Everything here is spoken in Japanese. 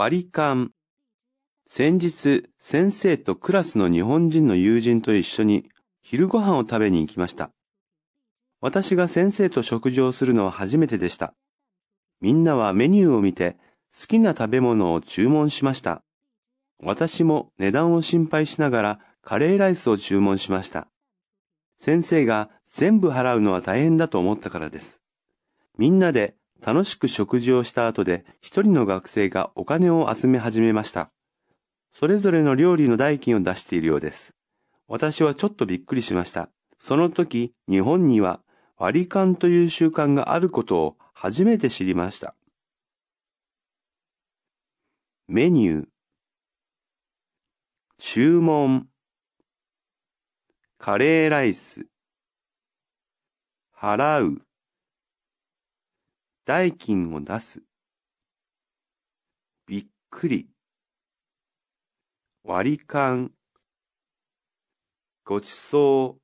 割り勘。先日、先生とクラスの日本人の友人と一緒に昼ご飯を食べに行きました。私が先生と食事をするのは初めてでした。みんなはメニューを見て好きな食べ物を注文しました。私も値段を心配しながらカレーライスを注文しました。先生が全部払うのは大変だと思ったからです。みんなで楽しく食事をした後で一人の学生がお金を集め始めました。それぞれの料理の代金を出しているようです。私はちょっとびっくりしました。その時、日本には割り勘という習慣があることを初めて知りました。メニュー、注文、カレーライス、払う、代金を出す、びっくり、割り勘、ごちそう、